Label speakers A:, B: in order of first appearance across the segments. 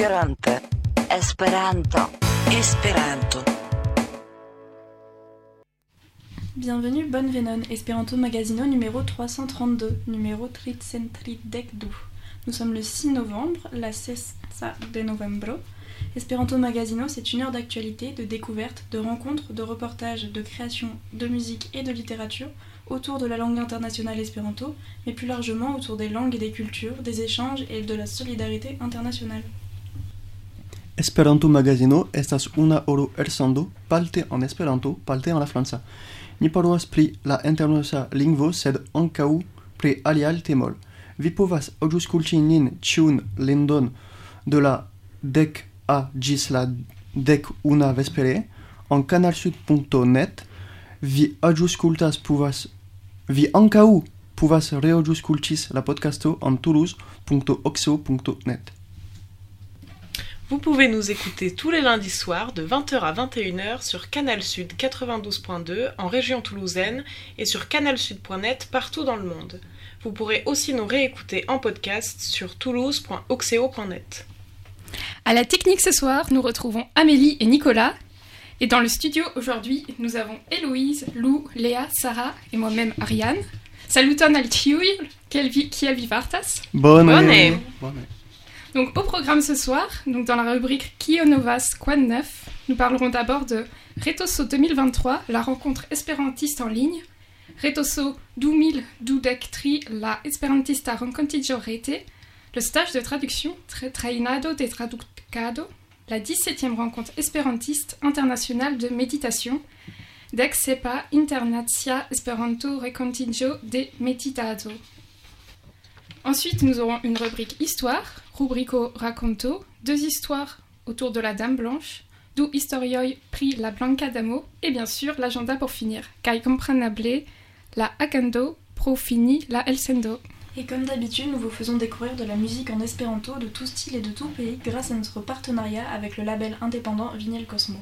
A: Esperanto.
B: Esperanto. Esperanto.
C: Bienvenue, bonne Venon, Esperanto Magazino numéro 332, numéro 332. Nous sommes le 6 novembre, la sexta de novembro. Esperanto Magazino, c'est une heure d'actualité, de découverte, de rencontres, de reportages, de création, de musique et de littérature autour de la langue internationale espéranto, mais plus largement autour des langues et des cultures, des échanges et de la solidarité internationale.
D: Esperanto-magazino estas una oro elsando, parte en Esperanto, parte en la Franca. Ni parolas pri la internacia lingvo, sed ankaŭ pri aliaj temoj. Vi povas aŭskulti nin ĉiun lendon de la dek a ĝis la dek una vespere en canalsud.net. Vi aŭskultas povas vi ankaŭ povas reaŭskultis la podcasto en toulouse.oxo.net.
E: Vous pouvez nous écouter tous les lundis soirs de 20h à 21h sur Canal Sud 92.2 en région toulousaine et sur canalsud.net partout dans le monde. Vous pourrez aussi nous réécouter en podcast sur toulouse.oxeo.net.
F: À la technique ce soir, nous retrouvons Amélie et Nicolas. Et dans le studio aujourd'hui, nous avons Héloïse, Lou, Léa, Sarah et moi-même Ariane. Saluton al tiuil, kiel vivartas.
D: Bonne
E: Bonne
D: année.
E: année.
D: Bonne année.
F: Donc au programme ce soir, donc dans la rubrique Kio Novas Quan Neuf, nous parlerons d'abord de Retoso 2023, la rencontre espérantiste en ligne. Retoso 2023, la Esperantista Rencontillo Rete, le stage de traduction tra- Trainado de Traducado, la 17e rencontre espérantiste internationale de méditation, Dex Sepa Internatia Esperanto Recontillo de Meditado. Ensuite, nous aurons une rubrique Histoire, rubrico Raconto, deux histoires autour de la Dame Blanche, d'où historioi pri la Blanca Damo, et bien sûr l'agenda pour finir, kai comprenable la Akando pro fini la Elsendo.
C: Et comme d'habitude, nous vous faisons découvrir de la musique en espéranto de tout style et de tout pays grâce à notre partenariat avec le label indépendant Vinyl Cosmo.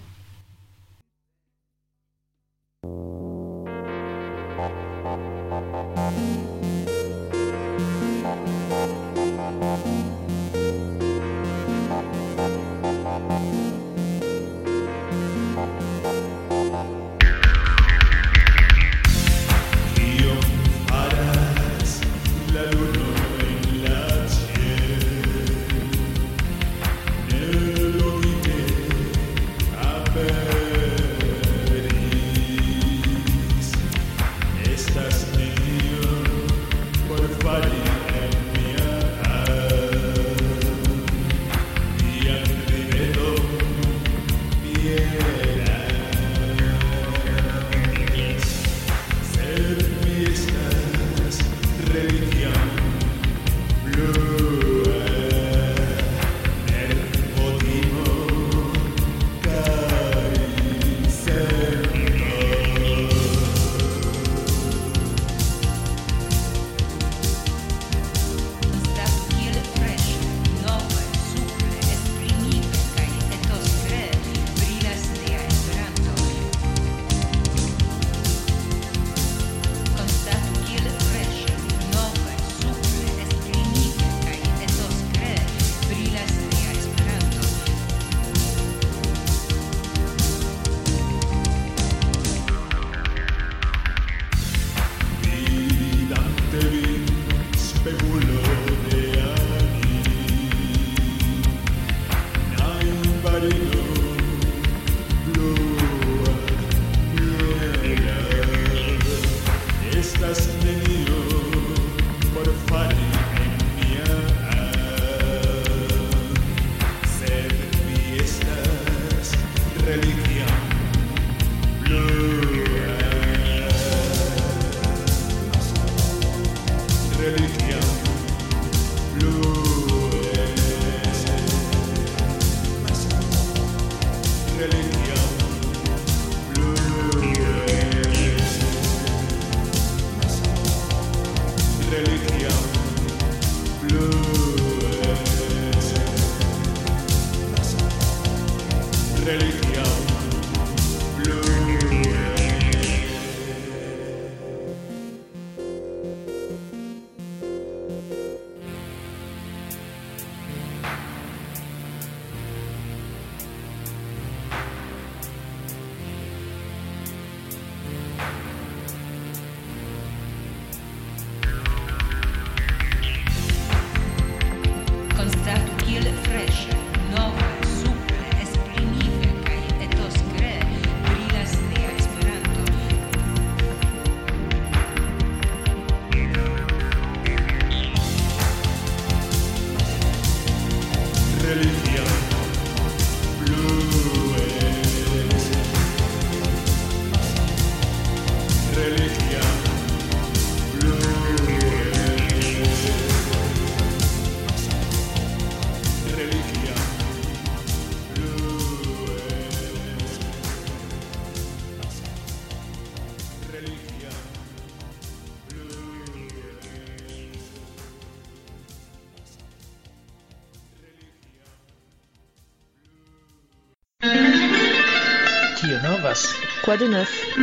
B: Quoi de neuf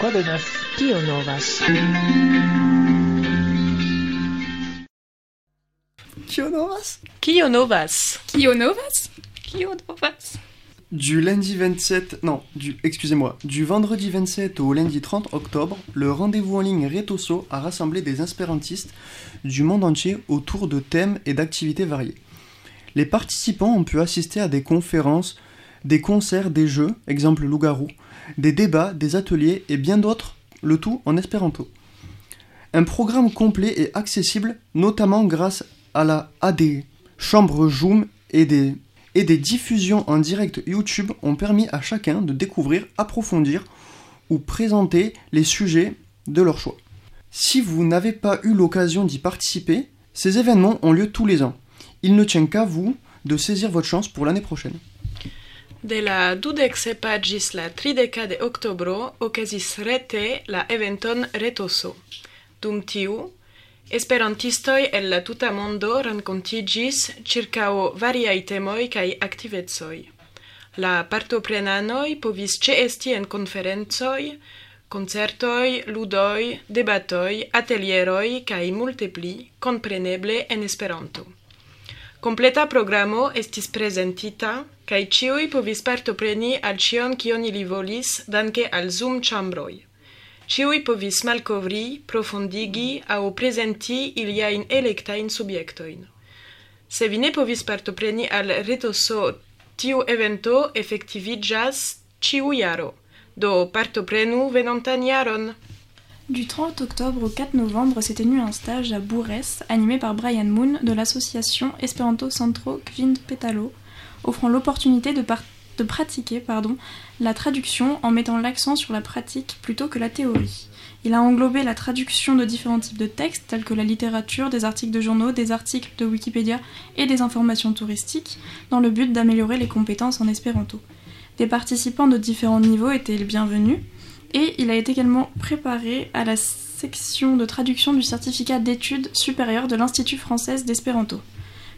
G: Quoi de neuf?
B: Kio novas
D: Kionovas
E: Kio Novas.
F: Kionovas Kionovas
D: Du lundi 27, non, du, excusez-moi, du vendredi 27 au lundi 30 octobre, le rendez-vous en ligne Retoso a rassemblé des espérantistes du monde entier autour de thèmes et d'activités variées. Les participants ont pu assister à des conférences, des concerts, des jeux, exemple loup-garou, des débats, des ateliers et bien d'autres, le tout en espéranto. Un programme complet et accessible, notamment grâce à, la, à des chambres Zoom et des et des diffusions en direct YouTube ont permis à chacun de découvrir, approfondir ou présenter les sujets de leur choix. Si vous n'avez pas eu l'occasion d'y participer, ces événements ont lieu tous les ans. Il ne tient qu'à vous de saisir votre chance pour l'année prochaine.
E: De la 27 gis la 30 de oktobro okazis rete la eventon Retoso. Dum tiu, esperantistoj el la tuta mondo renkontiĝis ĉirkaŭ variaj temoj kaj aktivecoj. La partoprenanoj povis ĉeesti en konferencoj, concertoi, ludoi, debatoi, atelieroi, cae multe pli, compreneble en Esperanto. Completa programo estis presentita, kaj ĉiuj povis partopreni al ĉion kion ili volis danke al Zoom-ĉambroj. Ĉiuj povis malkovri, profondigi aŭ prezenti iliajn elektajn subjektojn. Se vi ne povis partopreni al retoso, tiu evento efektiviĝas ĉiu jaro. Do partoprenu venontan jaron!
C: Du 30 octobre au 4 novembre s'est tenu un stage à Bourès, animé par Brian Moon de l'association Esperanto Centro Kvin Petalo, offrant l'opportunité de, pratiquer la traduction en mettant l'accent sur la pratique plutôt que la théorie. Il a englobé la traduction de différents types de textes tels que la littérature, des articles de journaux, des articles de Wikipédia et des informations touristiques, dans le but d'améliorer les compétences en espéranto. Des participants de différents niveaux étaient les bienvenus, et il a été également préparé à la section de traduction du certificat d'études supérieures de l'Institut français d'espéranto.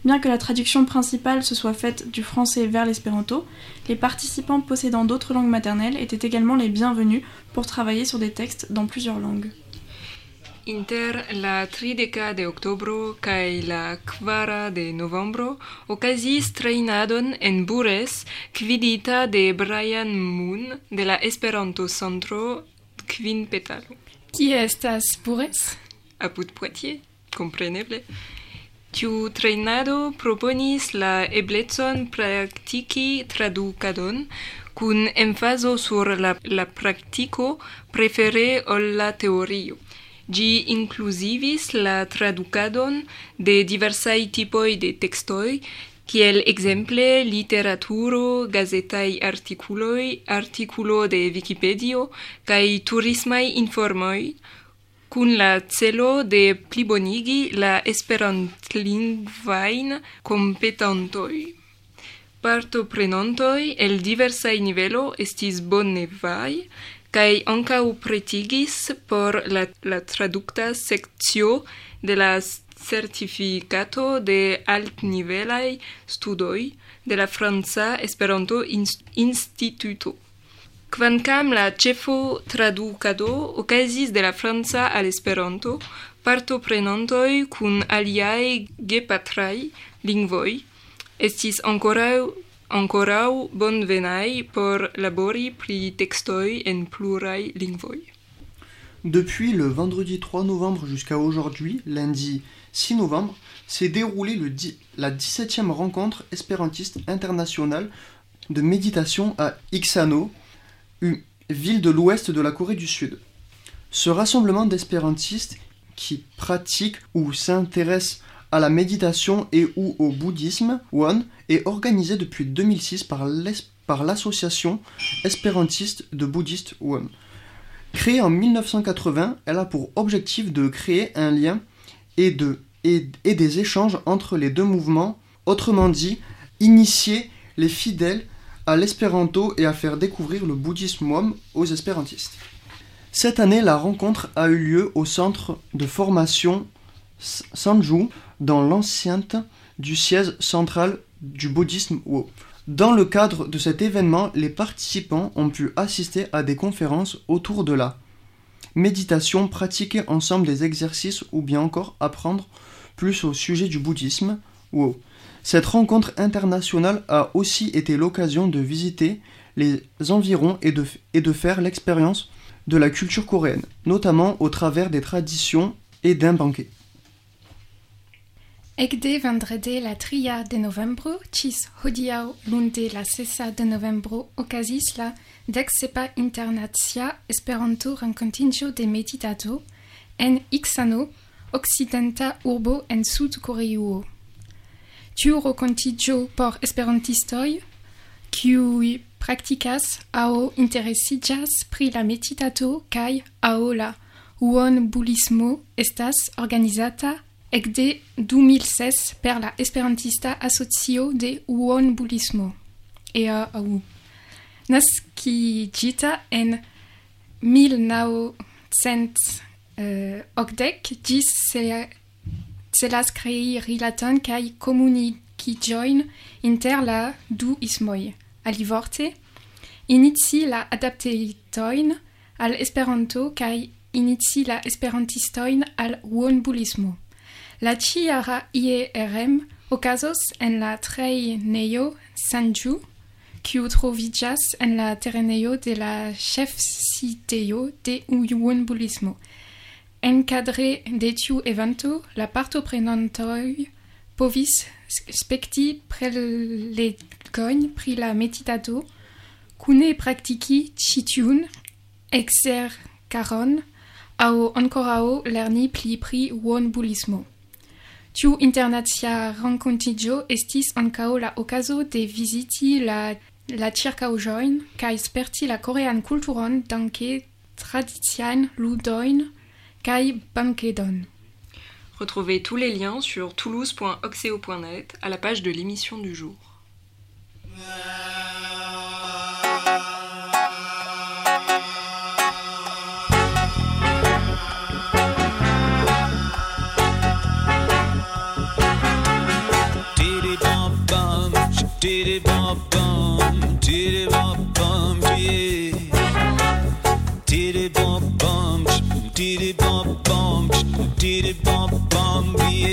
C: Bien que la traduction principale se soit faite du français vers l'espéranto, les participants possédant d'autres langues maternelles étaient également les bienvenus pour travailler sur des textes dans plusieurs langues.
H: Inter la 30 de oktobro kaj la 4 de novembro okazis trejnadon en Bures, gvidita de Brian Moon de la Esperanto-Centro Kvin Petalo.
F: Kie estas Bures?
H: Apud Poitiers, kompreneble. Tiu trejnado proponis la eblecon praktiki tradukadon kun emfazo sur la, la praktiko prefere ol la teorio. Gi inclusivis la traducadon de diversai tipoi de textoi, kiel exemple literaturo, gazetai articuloi, articulo de Wikipedio, cae turismai informoi, cun la celo de plibonigi la esperantlingvain competantoi. Parto prenontoi el diversai nivelo estis bonnevai, kai ankaŭ pretigis por la, la tradukta sekcio de la certificato de altnivelaj studoj de la Franca Esperanto Instituto. Kvankam la ĉefo tradukado okazis de la Franca al Esperanto, partoprenantoj kun aliaj gepatraj lingvoj estis ankoraŭ ankoraŭ bonvenaj por labori pri tekstoj en pluraj lingvoj.
D: Depuis le vendredi 3 novembre jusqu'à aujourd'hui, lundi 6 novembre, s'est déroulée la 17e rencontre espérantiste internationale de méditation à Ixano, une ville de l'ouest de la Corée du Sud. Ce rassemblement d'espérantistes qui pratiquent ou s'intéressent à la méditation et ou au bouddhisme won est organisé depuis 2006 par l'association espérantiste de bouddhistes won. Créée en 1980, elle a pour objectif de créer un lien et, de, et, et des échanges entre les deux mouvements, autrement dit, initier les fidèles à l'espéranto et à faire découvrir le bouddhisme Wom aux espérantistes. Cette année, la rencontre a eu lieu au centre de formation Sanju, dans l'enceinte du siège central du bouddhisme Wo. Dans le cadre de cet événement, les participants ont pu assister à des conférences autour de la méditation, pratiquer ensemble des exercices ou bien encore apprendre plus au sujet du bouddhisme. Wow. Cette rencontre internationale a aussi été l'occasion de visiter les environs et de, et de faire l'expérience de la culture coréenne, notamment au travers des traditions et d'un banquet.
F: Ekde vendredi la tria de novembro, cis hodiaŭ lunde la sesa de novembro okazis la deksepa internacia Esperanto renkontiĝo de meditado en Iksano, okcidenta urbo en Sud-Koreuo. Tiu renkontiĝo por esperantistoj, kiuj praktikas aŭ interesiĝas pri la meditado kaj aŭ la uon-bulismo, estas organizata ekde 2016 per la Esperantista Asocio de Uon-Bulismo. EAU. Naskiĝita en 1980 ĝis ce- celas krei rilaton kaj komunikiĝojn inter la du ismoj. Alivorte, inici la adaptetojn al Esperanto kaj inici la esperantistojn al uonbulismo. La ĉiara IERM okazos en la trejnejo Sanju, kiu troviĝas en la terenejo de la ĉefsidejo de uonbulismo. Enkadre de tiu evento, la partoprenantoj povis spekti prelegojn pri la meditado, kune praktiki ĉi tiun ekzerkaron aŭ ankoraŭ lerni pli pri uonbulismo. Tiu internacia renkontiĝo estis ankaŭ la okazo de viziti la, la ĉirkaŭaĵojn kaj sperti la korean kulturon danke tradiciajn ludojn kaj bankedon.
H: Retrouvez tous les liens sur toulouse.oxeo.net à la page de l'émission du jour.
I: Diddy bum bum, diddy bum bum, yeah. Diddy bum bum, diddy bum bum, diddy bum bum, yeah.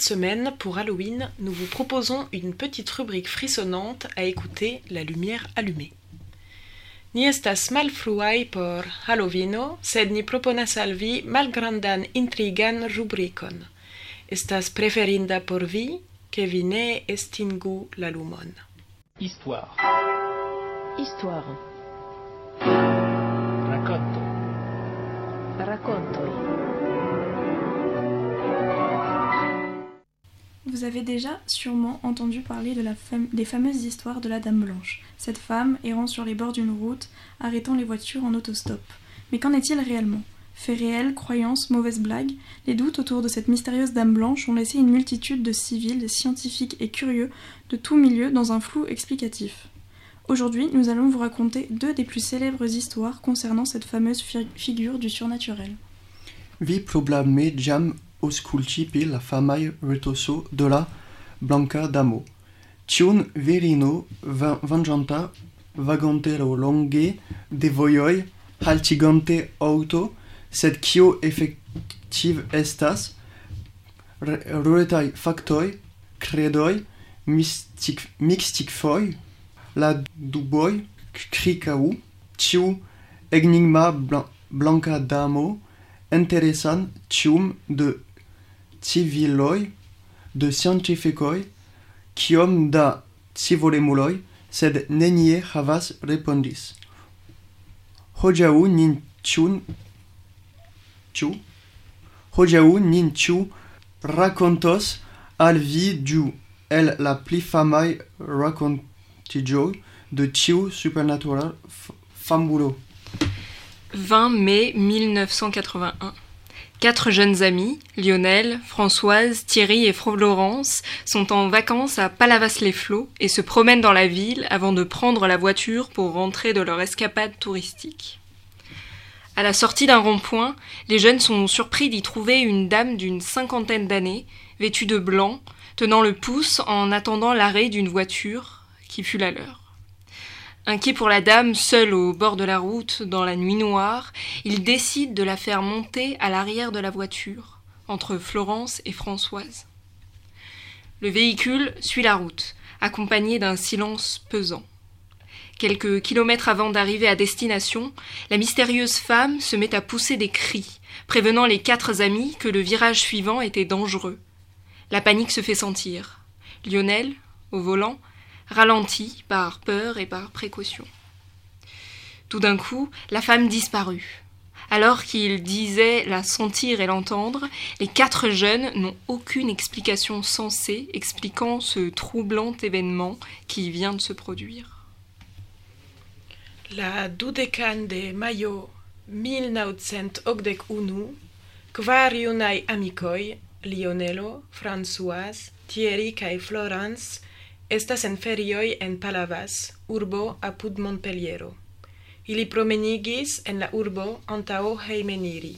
E: Petite semaine pour Halloween, nous vous proposons une petite rubrique frissonnante à écouter La lumière allumée. Ni estas malfruaj por Hallovino, sed ni proponas al vi malgrandan intrigan rubrikon. Estas preferinda por vi, ke vi ne estingu la lumon.
G: Histoire.
B: Histoire.
G: Racconto.
B: Raccontoi.
C: Vous avez déjà sûrement entendu parler de la des fameuses histoires de la Dame Blanche, cette femme errant sur les bords d'une route, arrêtant les voitures en autostop. Mais qu'en est-il réellement? Faits réels, croyances, mauvaises blagues, les doutes autour de cette mystérieuse Dame Blanche ont laissé une multitude de civils, scientifiques et curieux de tout milieu dans un flou explicatif. Aujourd'hui, nous allons vous raconter deux des plus célèbres histoires concernant cette fameuse fi- figure du surnaturel.
D: Jam ausculti per la famai retoso de la Blanca Damo. Tion virino va vanganta vagantero longe de voioi haltigante auto, sed kio effectiv estas ruletai factoi, credoi, mystic, mixtic foi, la duboi, cricau, tiu enigma blan blanca damo, interesan tium de civiloj, de scientifikoj, kiom da civolemuloj, sed nenie havas respondis. Hodiaŭ nin ĉiun ĉu hodiaŭ nin ĉu rakontos al vi du el la pli famaj rakontiĝoj de tiu supernatural f- famulo.
H: 20 mai 1981. Quatre jeunes amis, Lionel, Françoise, Thierry et Florence, sont en vacances à Palavas-les-Flots et se promènent dans la ville avant de prendre la voiture pour rentrer de leur escapade touristique. À la sortie d'un rond-point, les jeunes sont surpris d'y trouver une dame d'une cinquantaine d'années, vêtue de blanc, tenant le pouce en attendant l'arrêt d'une voiture qui fut la leur. Inquiet pour la dame seule au bord de la route dans la nuit noire, il décide de la faire monter à l'arrière de la voiture, entre Florence et Françoise. Le véhicule suit la route, accompagné d'un silence pesant. Quelques kilomètres avant d'arriver à destination, la mystérieuse femme se met à pousser des cris, prévenant les quatre amis que le virage suivant était dangereux. La panique se fait sentir. Lionel, au volant, ralentit par peur et par précaution. Tout d'un coup, la femme disparut. Alors qu'il disait la sentir et l'entendre, les quatre jeunes n'ont aucune explication sensée expliquant ce troublant événement qui vient de se produire.
E: La dudecan de majo 1981, kvar junaj amikoj, Lionelo, Françoise, Thierry kaj Florence, estas en ferioj en Palavas, urbo apud Montpelliero. Ili promenigis en la urbo antao hejmeniri.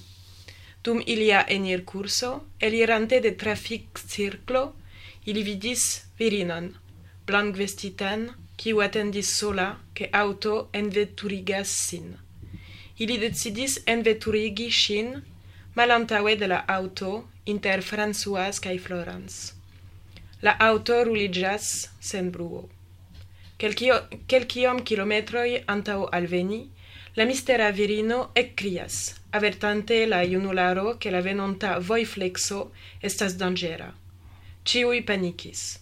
E: Dum ilia enirkurso, elirante de trafik circlo, ili vidis virinon, blankvestitan, kiu atendis sola, ke auto enveturigas sin. Ili decidis enveturigi ŝin malantaŭe de la auto inter Françoise kaj Florence. La auto ruligas sen bruo. Quelcio, quelciom kilometroj antaŭ alveni, la mistera virino ekkrias, avertante la junularo che la venonta voiflexo estas dangera. Ciui panikis.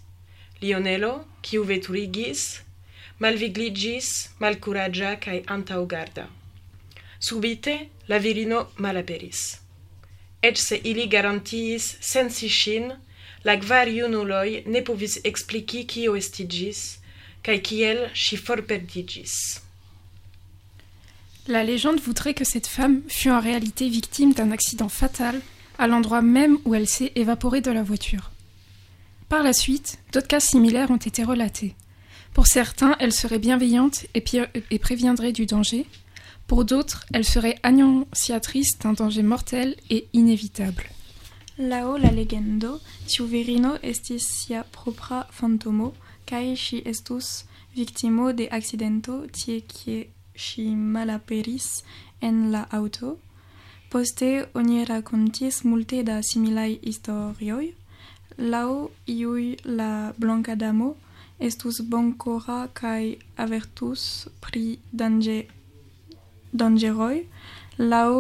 E: Lionelo, kiu veturigis, malvigliĝis, malkuraĝa kaj antaŭgarda. Subite la virino malaperis. Eĉ se ili garantiis sensi ŝin, la ne.
F: La légende voudrait que cette femme fût en réalité victime d'un accident fatal à l'endroit même où elle s'est évaporée de la voiture. Par la suite, d'autres cas similaires ont été relatés. Pour certains, elle serait bienveillante et, et préviendrait du danger. Pour d'autres, elle serait annonciatrice d'un danger mortel et inévitable.
C: Lao la legendo, tiu virino estis sia propra fantomo kaj ŝi estus victimo de accidento tie kie ŝi malaperis en la auto. Poste oni rakontis multe da similaj historioj. Laŭ iuj la Blanka Damo estus bonkora kaj avertus pri danger dangeroj. Laŭ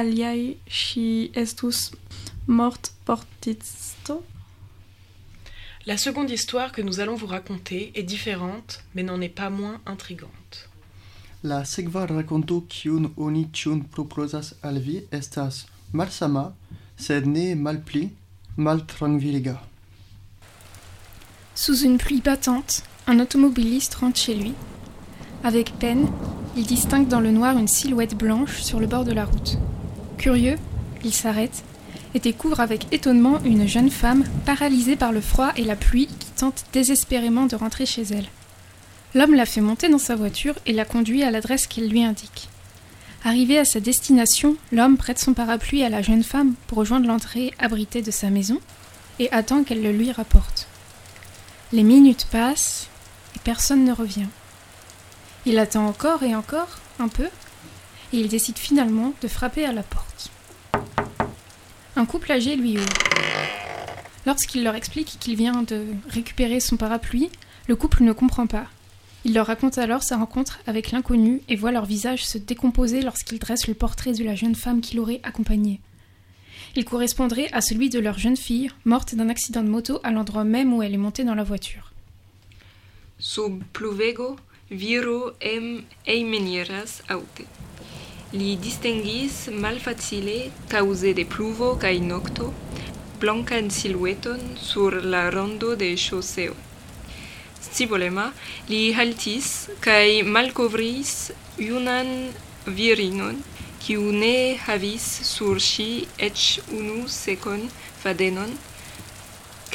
C: aliaj ŝi estus
E: La seconde histoire que nous allons vous raconter est différente, mais n'en est pas moins intrigante.
D: La sekva rakonto kiun oni ĉiun proposas al vi estas malsama, sed ne malpli maltrankviliga.
F: Sous une pluie battante, un automobiliste rentre chez lui. Avec peine, il distingue dans le noir une silhouette blanche sur le bord de la route. Curieux, il s'arrête et découvre avec étonnement une jeune femme paralysée par le froid et la pluie qui tente désespérément de rentrer chez elle. L'homme la fait monter dans sa voiture et la conduit à l'adresse qu'il lui indique. Arrivé à sa destination, l'homme prête son parapluie à la jeune femme pour rejoindre l'entrée abritée de sa maison et attend qu'elle le lui rapporte. Les minutes passent et personne ne revient. Il attend encore et encore, un peu, et il décide finalement de frapper à la porte. Un couple âgé lui ouvre. Lorsqu'il leur explique qu'il vient de récupérer son parapluie, le couple ne comprend pas. Il leur raconte alors sa rencontre avec l'inconnu et voit leur visage se décomposer lorsqu'il dresse le portrait de la jeune femme qui l'aurait accompagné. Il correspondrait à celui de leur jeune fille, morte d'un accident de moto à l'endroit même où elle est montée dans la voiture.
H: Sub pluvego viro em eimeniras aute. Li distinguis malfacile, cause de pluvo kaj nocto blancan silueton sur la rondo de chausseo. Scivolema, li haltis kaj malkovris junan virinon, kiu ne havis sur ŝi eĉ unu sekon fadenon,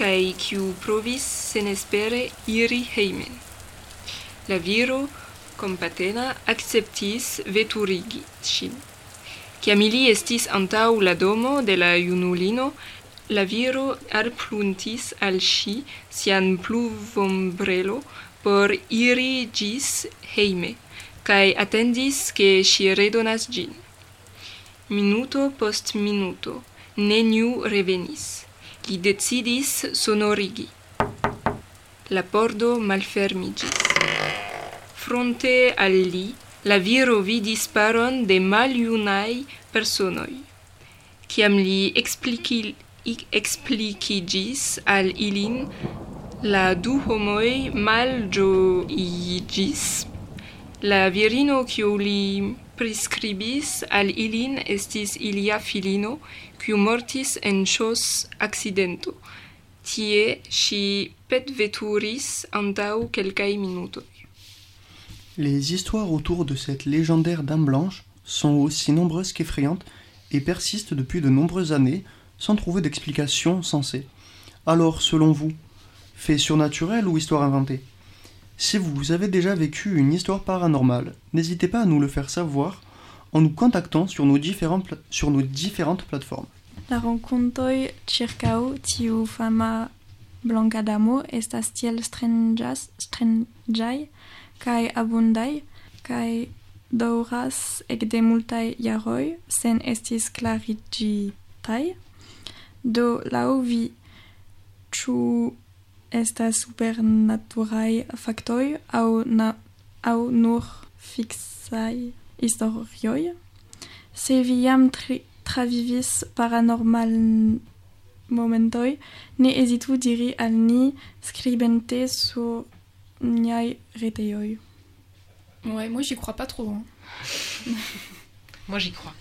H: kaj kiu provis senespere iri hejmen. La viro compatena acceptis veturigi ŝin. Kiam ili estis antaŭ la domo de la junulino, la viro alpluntis al ŝi sian pluvombrelo por iri ĝis hejme, kaj atendis, ke ŝi redonas ĝin. Minuto post minuto, neniu revenis. Li decidis sonorigi. La pordo malfermiĝis fronte al li, la viro vidis paron de maljunaj personoj. Kiam li expliqui, explicigis al ilin, la du homoj malĝoiĝis. La virino kiu li prescribis al ilin estis ilia filino, kiu mortis en ŝos accidento. Tie ŝi petveturis antaŭ kelkaj minutoj.
D: Les histoires autour de cette légendaire Dame Blanche sont aussi nombreuses qu'effrayantes et persistent depuis de nombreuses années sans trouver d'explication sensée. Alors, selon vous, fait surnaturel ou histoire inventée? Si vous avez déjà vécu une histoire paranormale, n'hésitez pas à nous le faire savoir en nous contactant sur nos, différentes plateformes.
C: La renkontoj ĉirkaŭ tiu fama blanka damo estas tiel stranĝaj kai abundai kai kaj ek de multaj jaroj sen estis klariĝitaj. Do laŭ vi ĉu estas supernaturaj faktoj aŭ na, au nur fiksaj historioj? Se vi tri, travivis paranormal momentoi ne hezitu diri al ni skribente sur Nyai Reteyoy.
F: Ouais, moi j'y crois pas trop. Hein.
E: Moi j'y crois.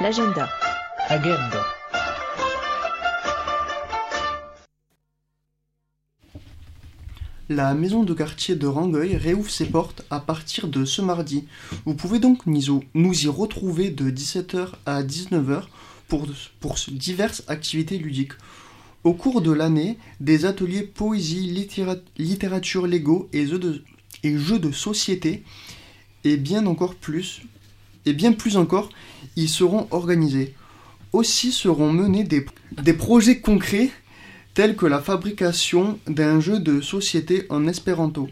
B: L'agenda.
G: Agenda.
D: La maison de quartier de Rangueil réouvre ses portes à partir de ce mardi. Vous pouvez donc nous y retrouver de 17h à 19h pour, pour diverses activités ludiques. Au cours de l'année, des ateliers poésie, littérature Lego et jeux de société, et bien encore plus, et bien plus encore, ils seront organisés. Aussi seront menés des, des projets concrets tels que la fabrication d'un jeu de société en espéranto.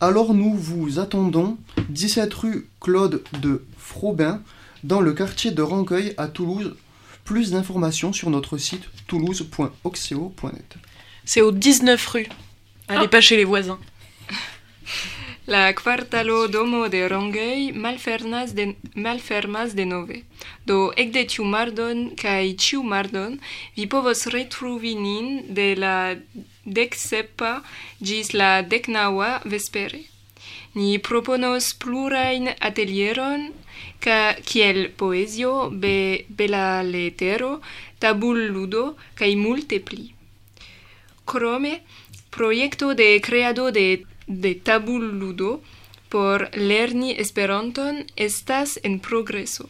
D: Alors nous vous attendons 17 rue Claude de Frobin dans le quartier de Rancueil à Toulouse. Plus d'informations sur notre site toulouse.oxeo.net.
E: C'est au 19 rue. Allez
F: Ah.
E: pas chez les voisins.
H: La quartalo domo de Rongei malfermas de, malfermas de nove. Do ecde tiu mardon kaj tiu mardon vi povos retruvi nin de la decsepa ĝis la decnaua vespere. Ni proponos plurain atelieron ca kiel poesio, be, bela letero, tabul ludo kai multe pli. Krome, projekto de creado de de tabulludo por lerni Esperanton estas en progreso.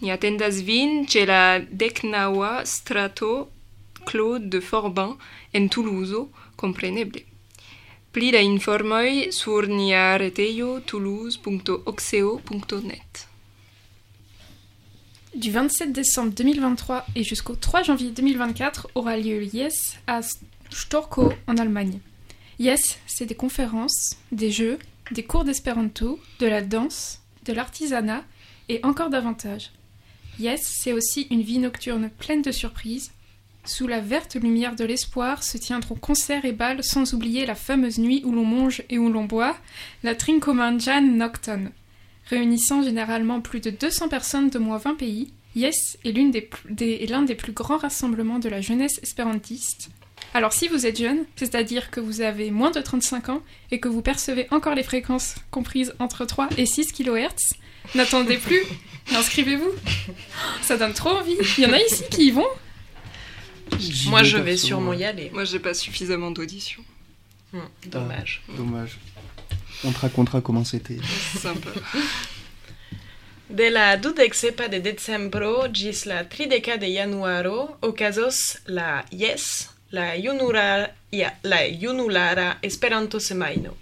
H: Ni atendas vin ĉe la strato Claude de Forbin en Toulouse, compreneble. Pli da informoj sur nia retejo.
F: Du 27 décembre 2023 et jusqu'au 3 janvier 2024 aura lieu Yes à Storkow en Allemagne. Yes, c'est des conférences, des jeux, des cours d'espéranto, de la danse, de l'artisanat et encore davantage. Yes, c'est aussi une vie nocturne pleine de surprises. Sous la verte lumière de l'espoir se tiendront concerts et bals sans oublier la fameuse nuit où l'on mange et où l'on boit, la Trinkomanjan Nocton. Réunissant généralement plus de 200 personnes de moins 20 pays, Yes est l'un des plus grands rassemblements de la jeunesse espérantiste. Alors si vous êtes jeune, c'est-à-dire que vous avez moins de 35 ans et que vous percevez encore les fréquences comprises entre 3 et 6 kHz, n'attendez plus, inscrivez-vous. Ça donne trop envie. Il y en a ici qui y vont.
D: J'y
E: Moi, je vais sûrement y aller.
H: Moi, j'ai pas suffisamment d'audition.
E: Hmm, dommage.
D: Dommage. On te racontera comment c'était.
H: Sympa.
E: De la dudeksepa de decembro ĝis la trideka de januaro okazos la Yes, la junura ja, la junulara Esperanto semajno.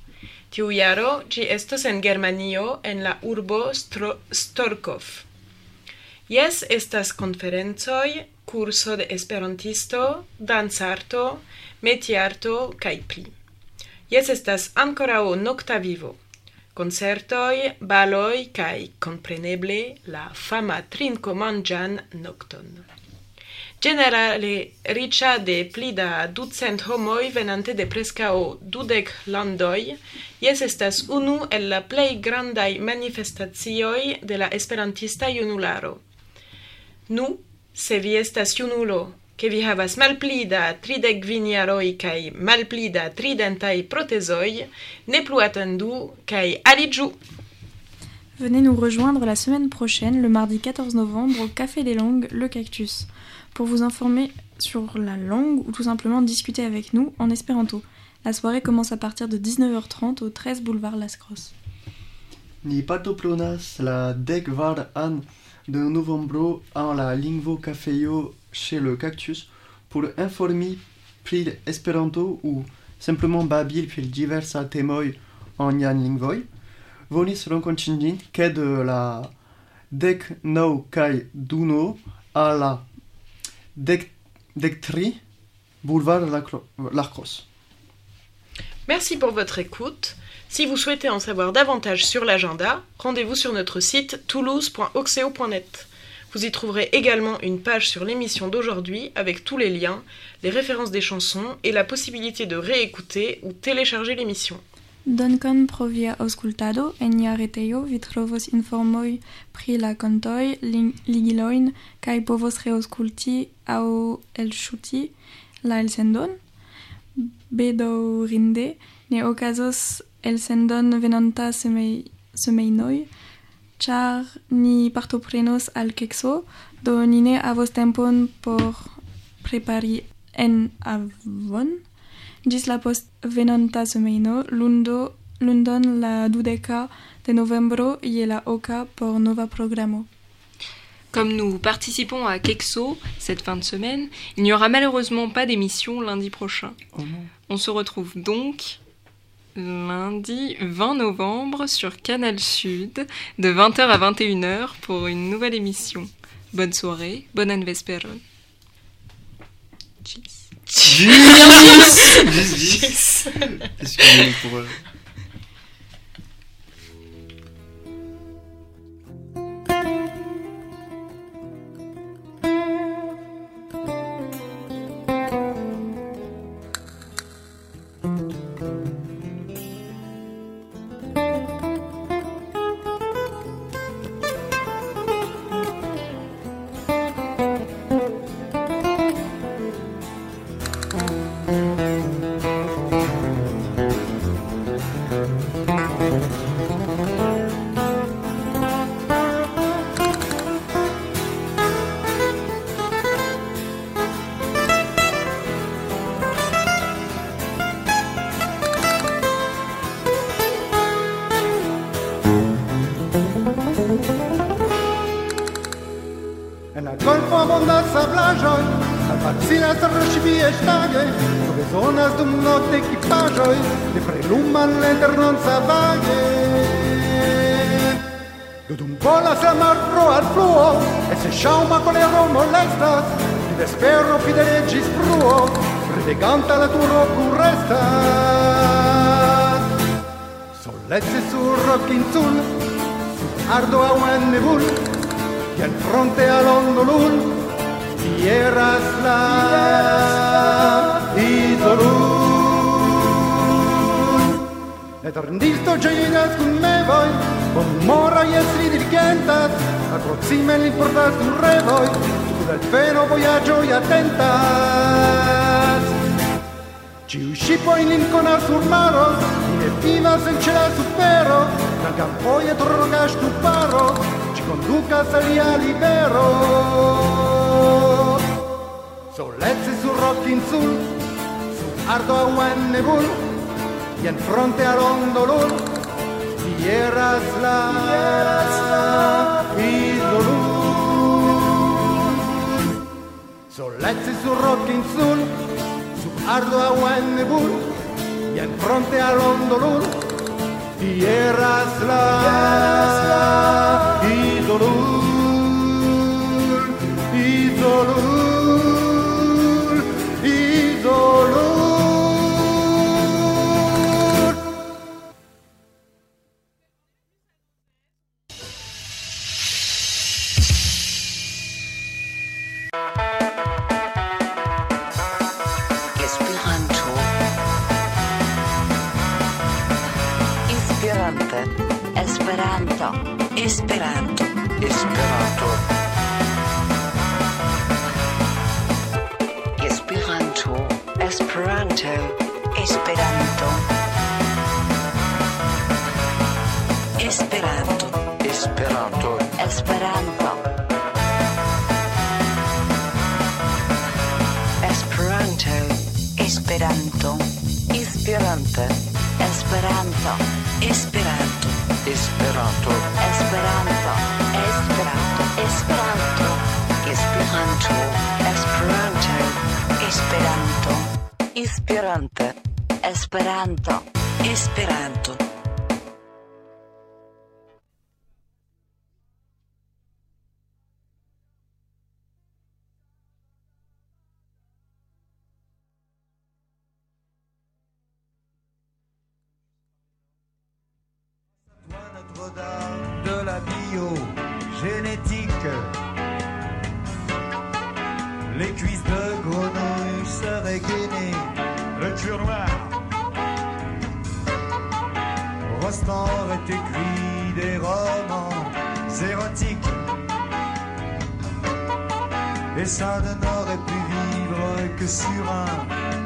E: Tiu jaro ĝi estos en Germanio en la urbo Stro Storkov. Jes estas konferencoj, kurso de Esperantisto, dancarto, metiarto kaj pli. Jes estas ankoraŭ nokta vivo. Concertoi, baloi, cae, compreneble, la fama trincomangian nocton. Generale riĉa de pli da ducent homoj venante de prescao dudek landoj, jes estas unu el la plej grandaj manifestacioj de la esperantista junularo. Nu, se vi estas junulo, ke vi havas malpli da tridek kvin jaroj kaj malpli da tridentaj protezoj, ne plu atendu kaj aliĝu!
C: Venez nous rejoindre la semaine prochaine, le mardi 14 novembre, au Café des Langues, le Cactus, pour vous informer sur la langue ou tout simplement discuter avec nous en espéranto. La soirée commence à partir de 19h30 au 13 boulevard Las Crosses.
D: Ni patoplonas la dek var an de novembro en la lingvo cafejo chez le cactus pour informi pri Esperanto ou simplement babil pri diversa temoj en jan lingvoj. Volis renkontiĝin ke de la dek naŭ kaj duno a la dek dek tri boulevard Lacrosse.
E: Merci pour votre écoute. Si vous souhaitez en savoir davantage sur l'agenda, rendez-vous sur notre site toulouse.oxeo.net. Vous y trouverez également une page sur l'émission d'aujourd'hui avec tous les liens, les références des chansons et la possibilité de réécouter ou télécharger l'émission.
C: Dankon pro via auscultado En nia retejo vi trovos informoj pri la kontoj, ligilojn kaj povos reaŭskulti aŭ elŝuti la elsendon. Bedaŭrinde ne okazos elsendon venonta semej semejnoj, ĉar ni partoprenos al kekso, do ni ne havos tempon por prepari en avon. Ĝis la postvenonta semajno, lundo, lundon la dudeka de novembro je la oka por nova programo.
H: Comme nous participons à Kexo cette fin de semaine, il n'y aura malheureusement pas d'émission lundi prochain.
D: Oh.
H: On se retrouve donc lundi 20 novembre sur Canal Sud de 20h à 21h pour une nouvelle émission. Bonne soirée, bonne anvesperon. Cheers.
D: Julius Julius Excusez-moi pour.
J: Una dumno de equipaĵoj de preluman lanternonsavage Dudum volas la marbro al fluo, et se ŝaŭma kolero molestas, de vespero fideliĝis bruo, rideganta la turo plurestas. Solece sur Rokinsul, sub ardo aŭ en nebul, al fronte al ondolul, fieras la... Fieras la... Toruń. Eterndil to geninas cum me voi, con mora y esri diligentas, approxime l'importas cum revoi, tu del feno voyaggio y atentas. Ciu scipo in lincona sur maro, in effivas en cela supero, la campoia torrogas tu paro, ci conducas alia libero. Solezze sul rocchi in sul, Ardoan Nebul y en fronte a Rondolul, tierras la idolul. Soletzi su rockin sul, su Ardoan Nebul y en fronte a Rondolul, tierras la
K: Rostand aurait écrit des romans érotiques. Et ça ne n'aurait pu vivre que sur un.